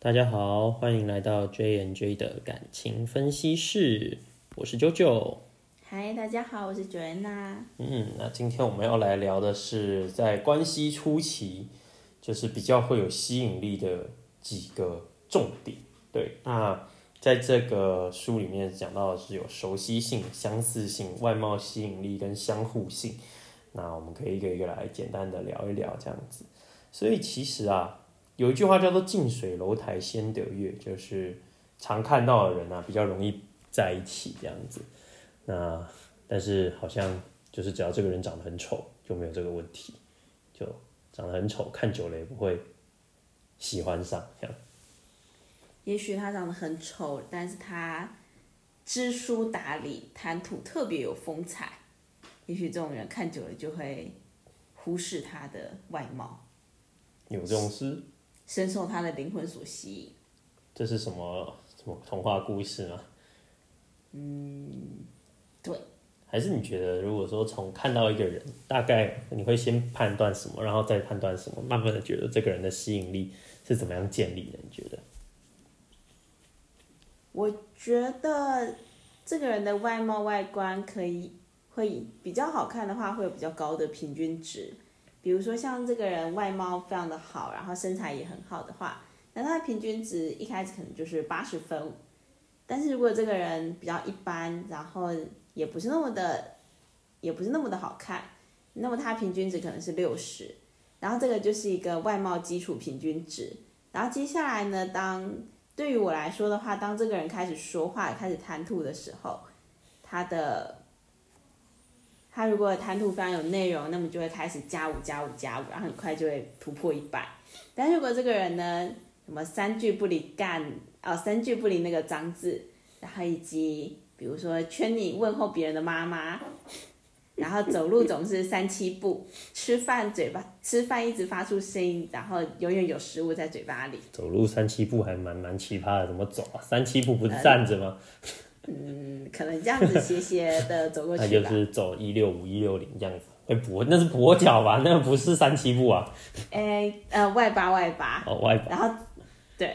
大家好，欢迎来到 J N J 的感情分析室，我是九九。嗨，大家好，我是 Joanna。嗯，那今天我们要来聊的是在关系初期，就是比较会有吸引力的几个重点。对，那在这个书里面讲到的是有熟悉性、相似性、外貌吸引力跟相互性。那我们可以一个一个来简单的聊一聊这样子。所以其实啊，有一句话叫做“近水楼台先得月”，就是常看到的人啊，比较容易在一起这样子。那但是好像就是只要这个人长得很丑就没有这个问题，就长得很丑，看久了也不会喜欢上这样。也许他长得很丑，但是他知书达理，谈吐特别有风采。也许这种人看久了就会忽视他的外貌，有这种事？深受他的灵魂所吸引。这是什么什么童话故事吗？嗯对，还是你觉得，如果说从看到一个人，大概你会先判断什么，然后再判断什么，慢慢的觉得这个人的吸引力是怎么样建立的？你觉得？我觉得这个人的外貌外观可以会比较好看的话，会有比较高的平均值。比如说像这个人外貌非常的好，然后身材也很好的话，那他的平均值一开始可能就是八十分。但是如果这个人比较一般，然后也不是那么的，也不是那么的好看，那么他平均值可能是六十。然后这个就是一个外貌基础平均值。然后接下来呢，当对于我来说的话，当这个人开始说话、开始谈吐的时候，他的他如果谈吐非常有内容，那么就会开始加五、加五、加五，然后很快就会突破一百。但如果这个人呢，什么三句不离干哦，三句不离那个脏字，然后以及比如说圈你问候别人的妈妈，然后走路总是三七步，吃饭嘴巴吃饭一直发出声音，然后永远有食物在嘴巴里。走路三七步还蛮蛮奇葩的，怎么走啊？三七步不是站着吗？嗯，可能这样子斜斜的 走过去那就。是走一六五一六零这样子。会跛那是跛脚吧？那个不是三七步啊。哎，呃，外八外八，哦，外八，然后对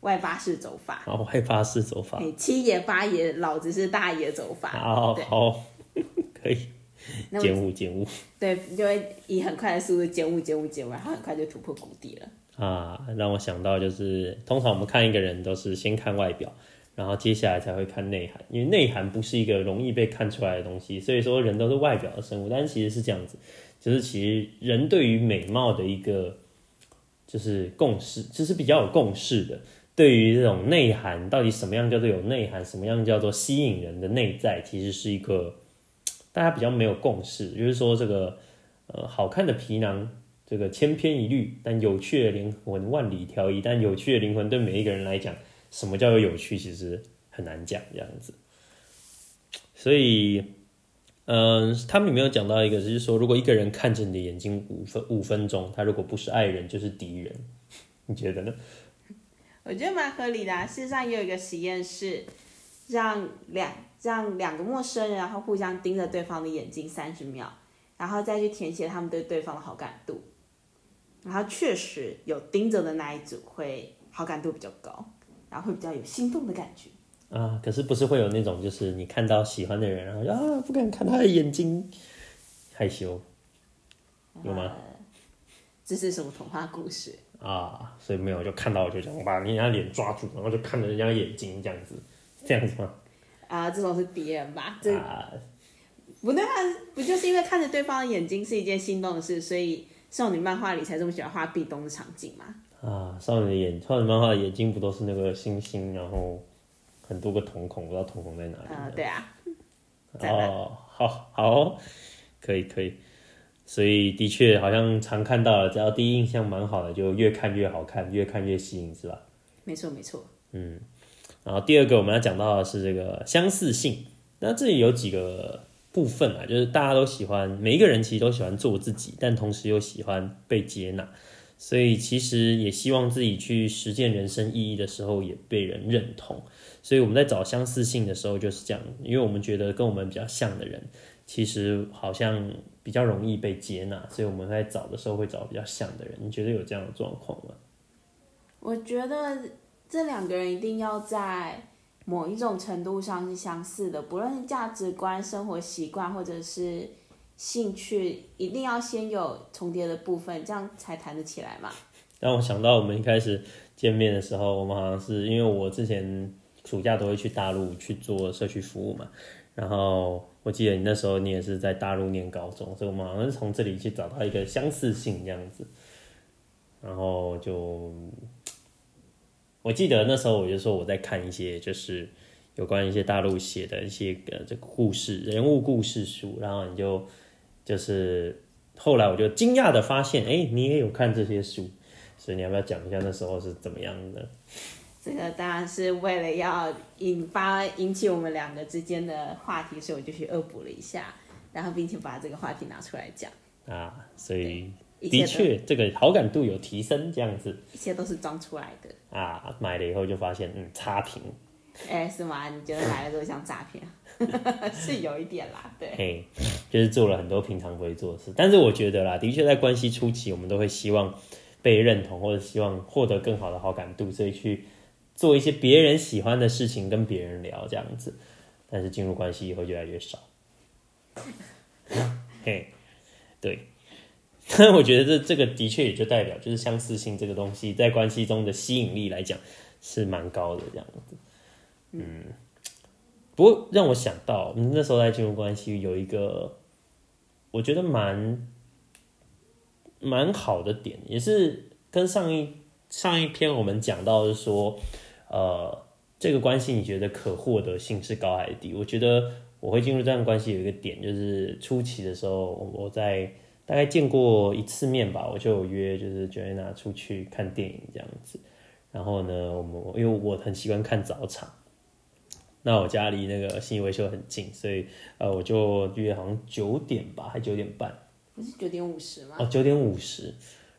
外八式走法。哦，外八式走法。哎，七爷八爷，老子是大爷走法。好对好，可以。那减五减五对，就会以很快的速度减五减五减五，然后很快就突破谷底了。啊，让我想到就是，通常我们看一个人都是先看外表，然后接下来才会看内涵，因为内涵不是一个容易被看出来的东西，所以说人都是外表的生物，但是其实是这样子，就是其实人对于美貌的一个就是共识，就是比较有共识的。对于这种内涵，到底什么样叫做有内涵，什么样叫做吸引人的内在，其实是一个大家比较没有共识。就是说，这个呃好看的皮囊，这个千篇一律，但有趣的灵魂万里挑一。但有趣的灵魂对每一个人来讲，什么叫做有趣，其实很难讲这样子。所以，嗯、他们有没有讲到一个，就是说，如果一个人看着你的眼睛五分五分钟，他如果不是爱人，就是敌人，你觉得呢？我觉得蛮合理的、啊。事实上也有一个实验是让两让两个陌生人，然后互相盯着对方的眼睛三十秒，然后再去填写他们对对方的好感度。然后确实有盯着的那一组会好感度比较高，然后会比较有心动的感觉。啊，可是不是会有那种，就是你看到喜欢的人，然后就啊不敢看他的眼睛，害羞，有吗？呃这是什么童话故事？啊，所以没有就看到我就这样把人家脸抓住，然后就看着人家眼睛这样子，这样子吗？啊、这种是别人吧？这啊，不对啊，不就是因为看着对方的眼睛是一件心动的事，所以少女漫画里才这么喜欢画壁咚的场景嘛？啊，少女的眼，少女漫画的眼睛不都是那个星星，然后很多个瞳孔，不知道瞳孔在哪里。呃，对啊，哦，好好，可以可以，所以的确好像常看到了，只要第一印象蛮好的，就越看越好看，越看越吸引，是吧？没错没错。嗯然后第二个我们要讲到的是这个相似性，那这里有几个部分啊，就是大家都喜欢，每一个人其实都喜欢做自己，但同时又喜欢被接纳，所以其实也希望自己去实践人生意义的时候也被人认同。所以我们在找相似性的时候就是这样，因为我们觉得跟我们比较像的人，其实好像比较容易被接纳，所以我们在找的时候会找比较像的人。你觉得有这样的状况吗？我觉得这两个人一定要在某一种程度上是相似的，不论是价值观、生活习惯或者是兴趣，一定要先有重叠的部分，这样才谈得起来嘛。让我想到我们一开始见面的时候，我们好像是因为我之前暑假都会去大陆去做社区服务嘛，然后我记得你那时候你也是在大陆念高中，所以我们好像是从这里去找到一个相似性这样子，然后就我记得那时候我就说我在看一些就是有关一些大陆写的一些呃这个故事人物故事书，然后你就就是后来我就惊讶的发现，哎，你也有看这些书。所以你要不要讲一下那时候是怎么样的？这个当然是为了要引发引起我们两个之间的话题，所以我就去恶补了一下，然后并且把这个话题拿出来讲。啊，所以的确这个好感度有提升，这样子。一切都是装出来的。啊，买了以后就发现，嗯，差评。哎，是吗？你觉得来了都像诈骗？是有一点啦，对。嘿，就是做了很多平常不会做的事，但是我觉得啦，的确在关系初期，我们都会希望。被认同或者希望获得更好的好感度，所以去做一些别人喜欢的事情，跟别人聊这样子。但是进入关系以后越来越少。嘿，对。但我觉得这这个的确也就代表，就是相似性这个东西在关系中的吸引力来讲是蛮高的这样子。嗯。不过让我想到，那时候在进入关系有一个，我觉得蛮。蛮好的点，也是跟上一上一篇我们讲到是说，呃，这个关系你觉得可获得性是高还是低？我觉得我会进入这段关系有一个点，就是初期的时候，我在大概见过一次面吧，我就约就是 Joanna 出去看电影这样子。然后呢，我们因为我很习惯看早场，那我家离那个信义维修很近，所以呃，我就约好像九点吧，还九点半。不是九点五十吗？哦，九点五十，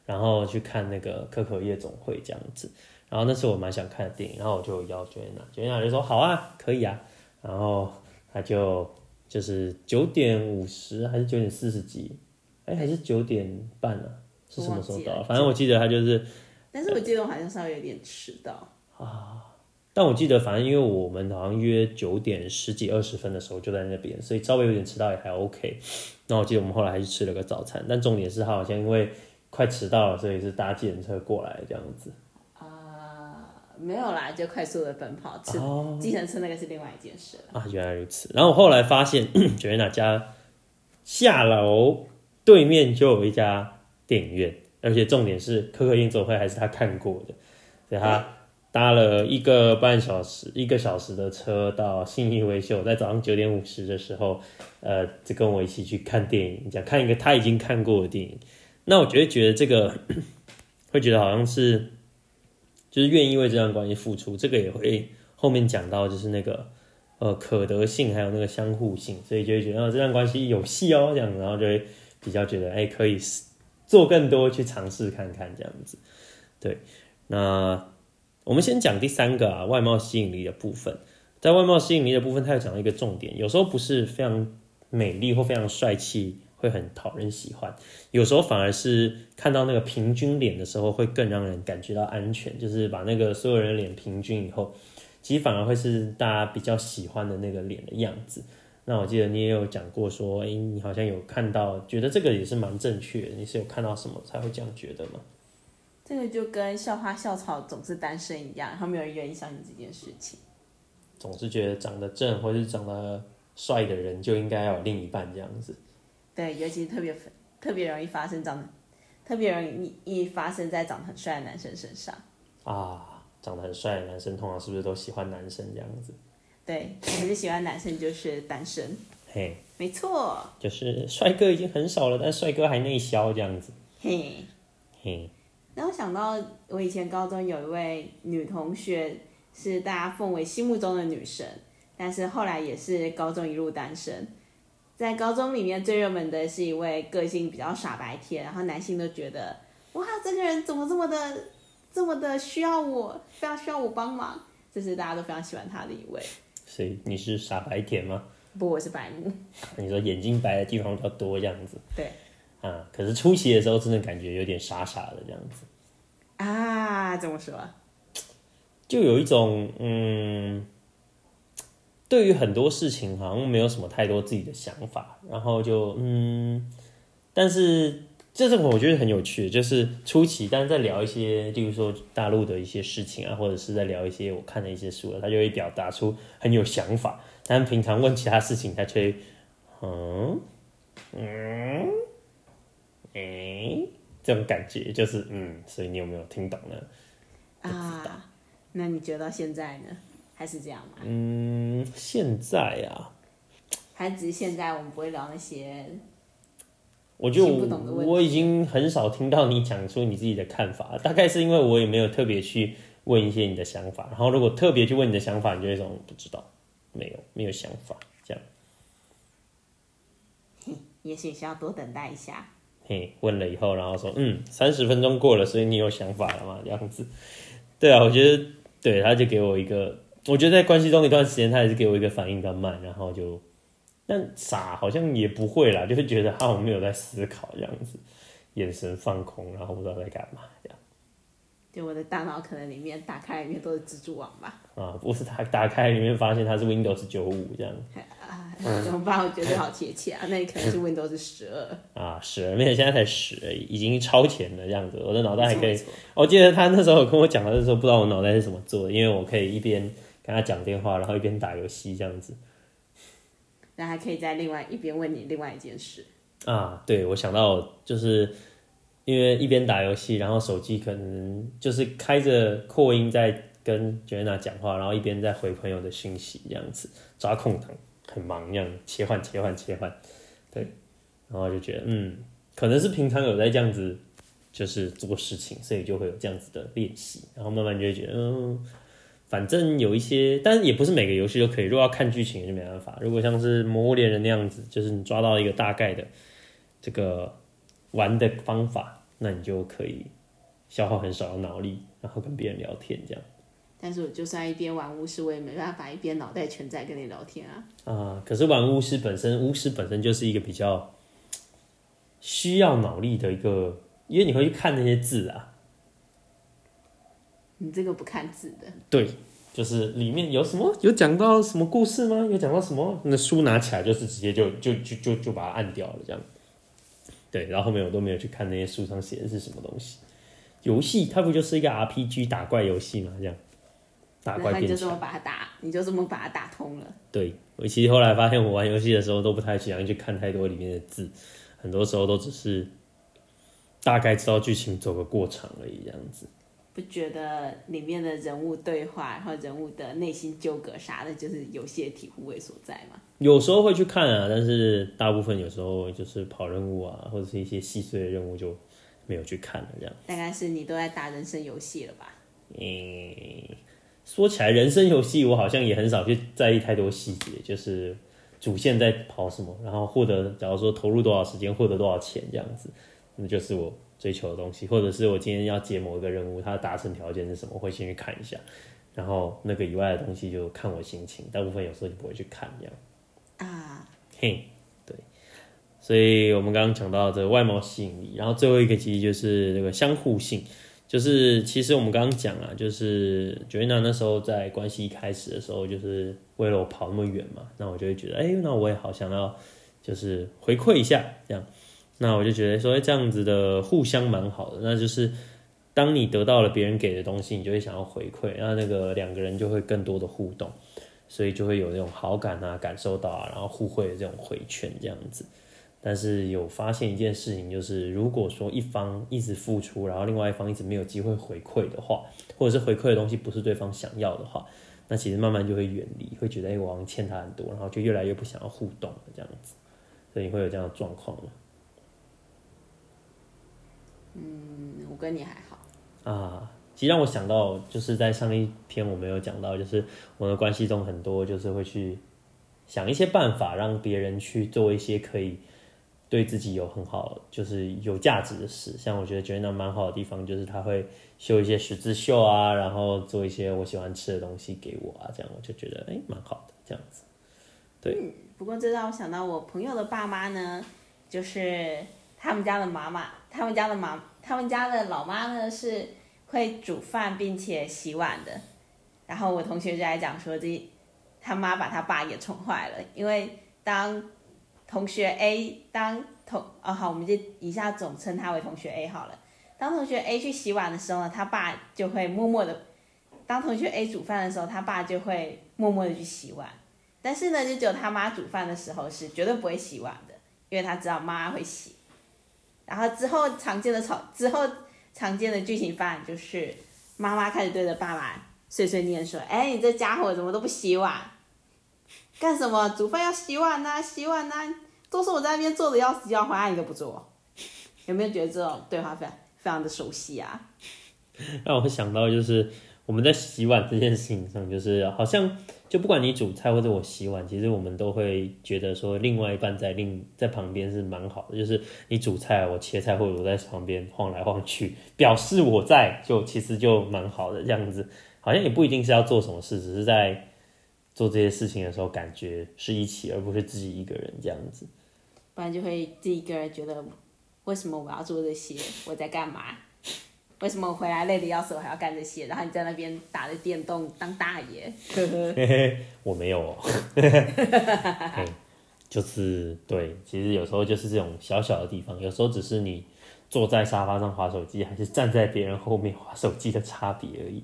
然后去看那个可可夜总会这样子，然后那是我蛮想看的电影，然后我就邀 Joanna，Joanna 就说好啊，可以啊，然后他就就是九点五十还是九点四十几，哎，还是九点半啊？是什么时候到？反正我记得他就是，但是我记得我好像稍微有点迟到啊。但我记得，反正因为我们好像约九点十几二十分的时候就在那边，所以稍微有点迟到也还 OK。那我记得我们后来还是吃了个早餐，但重点是他好像因为快迟到了，所以是搭计程车过来这样子。啊，没有啦，就快速的奔跑，吃计程车那个是另外一件事了。啊，原来如此。然后我后来发现，九月娜家下楼对面就有一家电影院，而且重点是可可夜总会还是他看过的，所以他。搭了一个半小时，一个小时的车到信义维修，在早上九点五十的时候，呃，就跟我一起去看电影，讲看一个他已经看过的电影。那我觉得觉得这个 会觉得好像是，就是愿意为这段关系付出。这个也会后面讲到，就是那个呃可得性，还有那个相互性，所以就会觉得这段关系有戏哦，这样，然后就会比较觉得哎可以做更多去尝试看看这样子。对，那。我们先讲第三个啊，外貌吸引力的部分。在外貌吸引力的部分，他有讲到一个重点，有时候不是非常美丽或非常帅气会很讨人喜欢，有时候反而是看到那个平均脸的时候，会更让人感觉到安全。就是把那个所有人脸平均以后，其实反而会是大家比较喜欢的那个脸的样子。那我记得你也有讲过说，哎，你好像有看到，觉得这个也是蛮正确的。你是有看到什么才会这样觉得吗？这个就跟校花校草总是单身一样，然后没有人愿意相信这件事情。总是觉得长得正或是长得帅的人就应该要有另一半这样子。对，尤其特别特别容易发生长得特别容易发生在长得很帅的男生身上。啊，长得很帅的男生通常是不是都喜欢男生这样子？对，可是喜欢男生就是单身。嘿，没错，就是帅哥已经很少了，但帅哥还内销这样子。嘿，嘿。让我想到，我以前高中有一位女同学，是大家奉为心目中的女神，但是后来也是高中一路单身。在高中里面最热门的是一位个性比较傻白甜，然后男性都觉得，哇，这个人怎么这么的，这么的需要我，非常需要我帮忙，这是大家都非常喜欢他的一位。所以你是傻白甜吗？不，我是白目。你说眼睛白的地方比较多，这样子。对。啊，可是初期的时候真的感觉有点傻傻的这样子。啊，怎么说？就有一种嗯，对于很多事情好像没有什么太多自己的想法，然后就嗯，但是这是我觉得很有趣，就是初期，但是在聊一些，例如说大陆的一些事情啊，或者是在聊一些我看的一些书了，他就会表达出很有想法，但平常问其他事情，他却嗯嗯诶、这种感觉就是嗯，所以你有没有听懂呢？啊，那你觉得到现在呢，还是这样吗？嗯，现在啊，还只是现在我们不会聊那些我觉得听不懂的问题我我已经很少听到你讲出你自己的看法，大概是因为我也没有特别去问一些你的想法，然后如果特别去问你的想法，你就会说不知道，没有没有想法这样。也许需要多等待一下。嘿，问了以后，然后说，嗯，三十分钟过了，所以你有想法了吗？这样子，对啊，我觉得，对，他就给我一个，我觉得在关系中一段时间，他也是给我一个反应比较慢，然后就，但傻好像也不会啦，就是觉得他我没有在思考这样子，眼神放空，然后不知道在干嘛这样。就我的大脑可能里面打开里面都是蜘蛛网吧，啊，不是他打开里面发现它是 Windows 九五这样啊，怎么办？我觉得好贴切啊，那你可能是 Windows 十二，啊，十二没有，现在才十而已，已经超前了这样子，我的脑袋还可以我记得他那时候跟我讲的时候，不知道我脑袋是怎么做的，因为我可以一边跟他讲电话，然后一边打游戏这样子。那还可以在另外一边问你另外一件事。啊，对，我想到就是因为一边打游戏，然后手机可能就是开着扩音在跟 Jenna 讲话，然后一边在回朋友的讯息这样子，抓空档很忙这样切换切换切换，对，然后就觉得嗯，可能是平常有在这样子就是做事情，所以就会有这样子的练习，然后慢慢就会觉得嗯。反正有一些，但也不是每个游戏都可以。如果要看剧情就没办法。如果像是《魔物猎人》那样子，就是你抓到一个大概的这个玩的方法，那你就可以消耗很少的脑力，然后跟别人聊天这样但是我就算一边玩巫师，我也没办法一边脑袋全在跟你聊天啊。啊、可是玩巫师本身，巫师本身就是一个比较需要脑力的一个，因为你会去看那些字啊，你这个不看字的，对，就是里面有什么有讲到什么故事吗？有讲到什么？那书拿起来就是直接就就就就就把它按掉了这样。对，然后后面我都没有去看那些书上写的是什么东西。游戏它不就是一个 RPG 打怪游戏吗？这样打怪变强。你就这么把它打，你就这么把它打通了。对我其实后来发现，我玩游戏的时候都不太喜欢去看太多里面的字，很多时候都只是大概知道剧情走个过场而已，这样子。不觉得里面的人物对话，然后人物的内心纠葛啥的，就是游戏的体护味所在吗？有时候会去看啊，但是大部分有时候就是跑任务啊，或者是一些细碎的任务就没有去看了。这样，大概是你都在打人生游戏了吧？嗯，说起来，人生游戏我好像也很少去在意太多细节，就是主线在跑什么，然后获得，假如说投入多少时间，获得多少钱这样子，那就是我追求的东西，或者是我今天要接某一个任务，它的达成条件是什么，我会先去看一下，然后那个以外的东西就看我心情，大部分有时候就不会去看这样。啊，嘿，对，所以我们刚刚讲到这外貌吸引力，然后最后一个其实就是这个相互性，就是其实我们刚刚讲啊，就是 Joanna 那时候在关系一开始的时候，就是为了我跑那么远嘛，那我就会觉得，哎、那我也好想要就是回馈一下这样，那我就觉得说，哎，这样子的互相蛮好的，那就是。当你得到了别人给的东西，你就会想要回馈，然后那个两个人就会更多的互动。所以就会有那种好感啊，感受到啊，然后互惠的这种回圈这样子。但是有发现一件事情，就是如果说一方一直付出，然后另外一方一直没有机会回馈的话，或者是回馈的东西不是对方想要的话，那其实慢慢就会远离，会觉得哎、我好像欠他很多，然后就越来越不想要互动了这样子。所以你会有这样的状况吗？嗯，我跟你还好。啊，其实让我想到，就是在上一篇我们有讲到，就是我的关系中很多就是会去想一些办法，让别人去做一些可以对自己有很好，就是有价值的事。像我觉得 Jenna 蛮好的地方，就是他会绣一些十字绣啊，然后做一些我喜欢吃的东西给我啊，这样我就觉得哎蛮好的这样子。对不过这让我想到我朋友的爸妈呢，就是他们家的妈妈，他们家的妈，他们家的老妈呢是会煮饭并且洗碗的。然后我同学就在讲说，这他妈把他爸给宠坏了，因为当同学 A 当同哦好，我们就以下总称他为同学 A 好了。当同学 A 去洗碗的时候呢，他爸就会默默的；当同学 A 煮饭的时候，他爸就会默默的去洗碗。但是呢，就只有他妈煮饭的时候是绝对不会洗碗的，因为他知道妈会洗。然后之后常见的吵，之后常见的剧情发展就是妈妈开始对着爸爸碎碎念说：“哎，你这家伙怎么都不洗碗？干什么？煮饭要洗碗呐，洗碗呐，都是我在那边做的要死要活，你都不做。”有没有觉得这种对话非常非常的熟悉啊？让我想到就是我们在洗碗这件事情上，就是好像就不管你煮菜或者我洗碗，其实我们都会觉得说另外一半在另在旁边是蛮好的。就是你煮菜，我切菜，或者我在旁边晃来晃去，表示我在，就其实就蛮好的这样子。好像也不一定是要做什么事，只是在做这些事情的时候，感觉是一起，而不是自己一个人这样子。不然就会自己一个人觉得，为什么我要做这些？我在干嘛？为什么我回来累的要死，我还要干这些？然后你在那边打着电动当大爷，我没有、哦，嘿就是对，其实有时候就是这种小小的地方，有时候只是你坐在沙发上划手机，还是站在别人后面划手机的差别而已。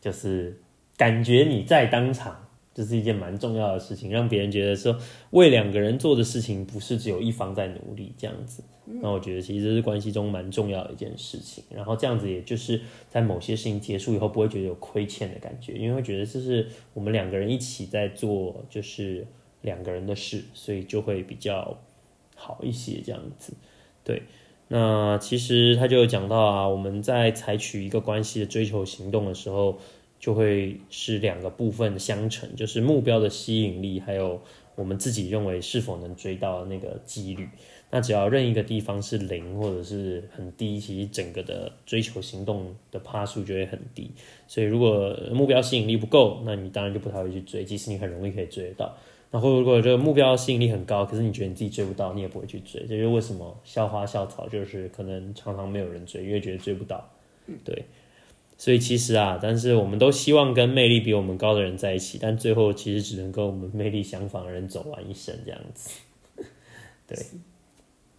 就是感觉你在当场，这是一件蛮重要的事情，让别人觉得说为两个人做的事情不是只有一方在努力这样子。那我觉得其实这是关系中蛮重要的一件事情。然后这样子，也就是在某些事情结束以后，不会觉得有亏欠的感觉，因为会觉得这是我们两个人一起在做，就是两个人的事，所以就会比较好一些这样子。对。那其实他就有讲到啊，我们在采取一个关系的追求行动的时候，就会是两个部分相乘，就是目标的吸引力，还有我们自己认为是否能追到那个几率。那只要任一个地方是零或者是很低，其实整个的追求行动的趴数就会很低。所以如果目标吸引力不够，那你当然就不太会去追，即使你很容易可以追得到。然后，如果这个目标吸引力很高，可是你觉得你自己追不到，你也不会去追。这就是为什么校花校草就是可能常常没有人追，因为觉得追不到。对。所以其实啊，但是我们都希望跟魅力比我们高的人在一起，但最后其实只能跟我们魅力相仿的人走完一生这样子。对。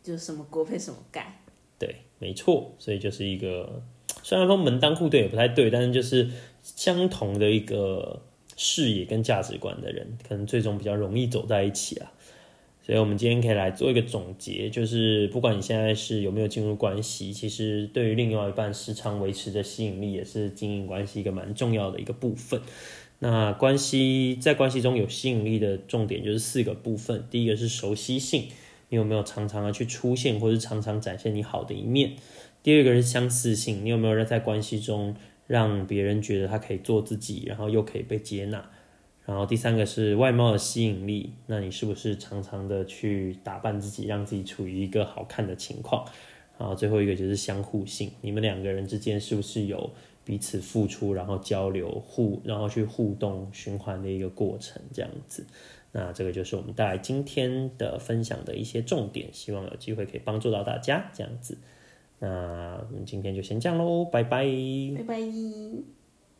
就是什么锅配什么盖。对，没错。所以就是一个虽然说门当户对也不太对，但是就是相同的一个。视野跟价值观的人，可能最终比较容易走在一起啊。所以，我们今天可以来做一个总结，就是不管你现在是有没有进入关系，其实对于另外一半时常维持的吸引力，也是经营关系一个蛮重要的一个部分。那关系在关系中有吸引力的重点就是四个部分，第一个是熟悉性，你有没有常常的去出现，或是常常展现你好的一面？第二个是相似性，你有没有在关系中？让别人觉得他可以做自己，然后又可以被接纳。然后第三个是外貌的吸引力，那你是不是常常的去打扮自己，让自己处于一个好看的情况？然后最后一个就是相互性，你们两个人之间是不是有彼此付出，然后交流互，然后去互动循环的一个过程？这样子，那这个就是我们带来今天的分享的一些重点，希望有机会可以帮助到大家。这样子。那我们今天就先这样喽，拜拜。拜拜。